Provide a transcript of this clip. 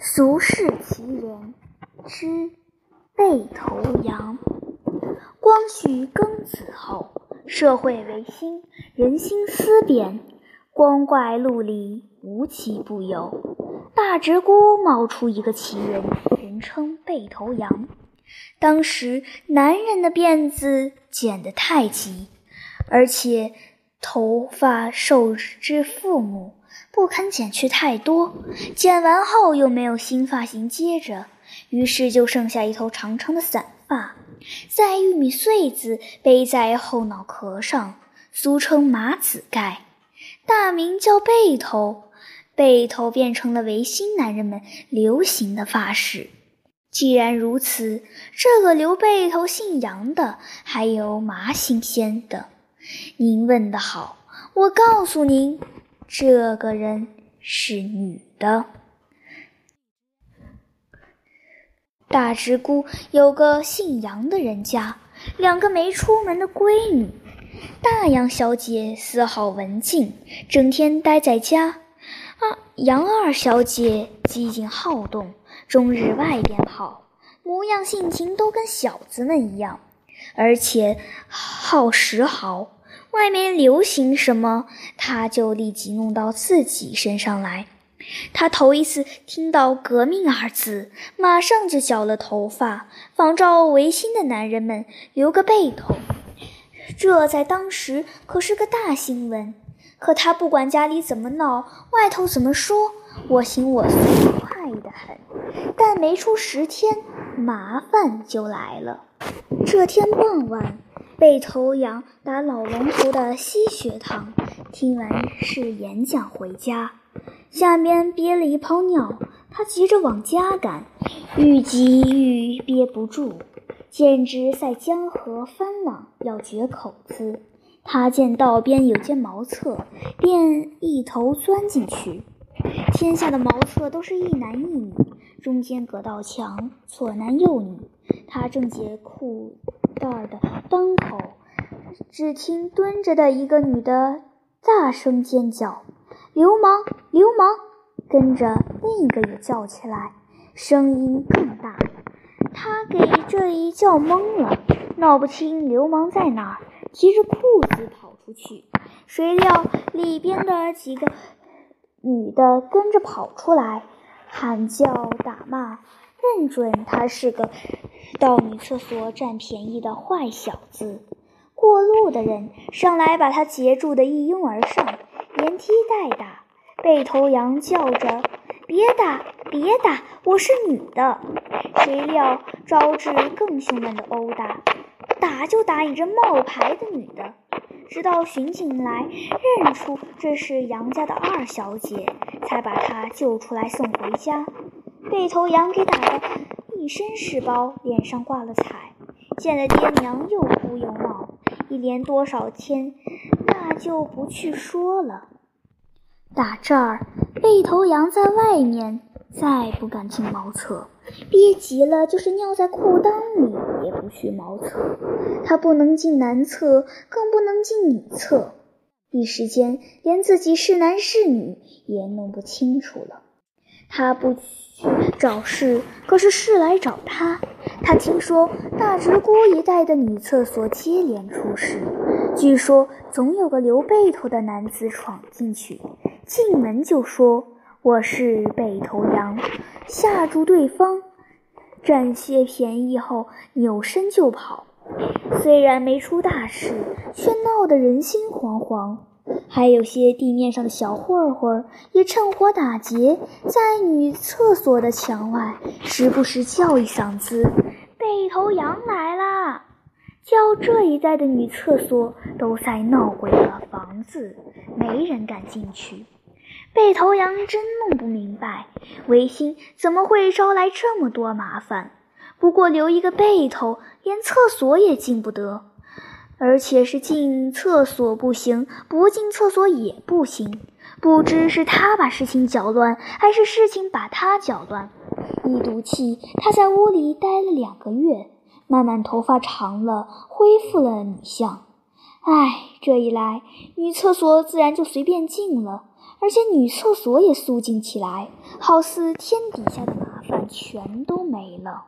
俗世奇人之背头羊。光绪庚子后，社会维新，人心思变，光怪陆离，无奇不有。大直沽冒出一个奇人，人称背头羊。当时男人的辫子剪得太急，而且头发受之父母。不肯剪去太多，剪完后又没有新发型接着，于是就剩下一头长长的散发，在玉米穗子背在后脑壳上，俗称马子盖，大名叫背头。背头变成了维新男人们流行的发饰。既然如此，这个留背头姓杨的还有马姓仙的。您问得好，我告诉您。这个人是女的。大直沽有个姓杨的人家，两个没出门的闺女。大杨小姐丝毫文静，整天待在家；啊，杨二小姐机警好动，终日外边跑，模样性情都跟小子们一样，而且好时好。外面流行什么，他就立即弄到自己身上来。他头一次听到“革命”二字，马上就绞了头发，仿照维新的男人们留个背头。这在当时可是个大新闻。可他不管家里怎么闹，外头怎么说，我行我素，快得很。但没出十天，麻烦就来了。这天傍晚。背头羊打老龙头的西学堂，听完是演讲回家，下面憋了一泡尿，他急着往家赶，愈急愈憋不住，简直在江河翻浪，要绝口子。他见道边有间茅厕，便一头钻进去。天下的茅厕都是一男一女，中间隔道墙，左男右女。他正解裤。袋的裆口，只听蹲着的一个女的大声尖叫：“流氓！流氓！”跟着另一个也叫起来，声音更大。他给这一叫懵了，闹不清流氓在哪儿，提着裤子跑出去。谁料里边的几个女的跟着跑出来，喊叫打骂，认准他是个。到女厕所占便宜的坏小子，过路的人上来把他截住的一拥而上，连踢带打。背头羊叫着：“别打，别打，我是女的。”谁料招致更凶猛的殴打，打就打你这冒牌的女的。直到巡警来认出这是杨家的二小姐，才把她救出来送回家。背头羊给打的。一身是包，脸上挂了彩，见了爹娘又哭又闹，一连多少天，那就不去说了。打这儿，背头羊在外面再不敢进茅厕，憋急了就是尿在裤裆里也不去茅厕。他不能进男厕，更不能进女厕，一时间连自己是男是女也弄不清楚了。他不。去找事，可是事来找他。他听说大直沽一带的女厕所接连出事，据说总有个留背头的男子闯进去，进门就说我是背头羊，吓住对方，占些便宜后扭身就跑。虽然没出大事，却闹得人心惶惶。还有些地面上的小混混也趁火打劫，在女厕所的墙外时不时叫一嗓子：“头羊来啦！”叫这一带的女厕所都在闹鬼的房子，没人敢进去。背头羊真弄不明白，维新怎么会招来这么多麻烦？不过留一个背头，连厕所也进不得。而且是进厕所不行，不进厕所也不行。不知是他把事情搅乱，还是事情把他搅乱。一赌气，他在屋里待了两个月，慢慢头发长了，恢复了女相。唉，这一来，女厕所自然就随便进了，而且女厕所也肃静起来，好似天底下的麻烦全都没了。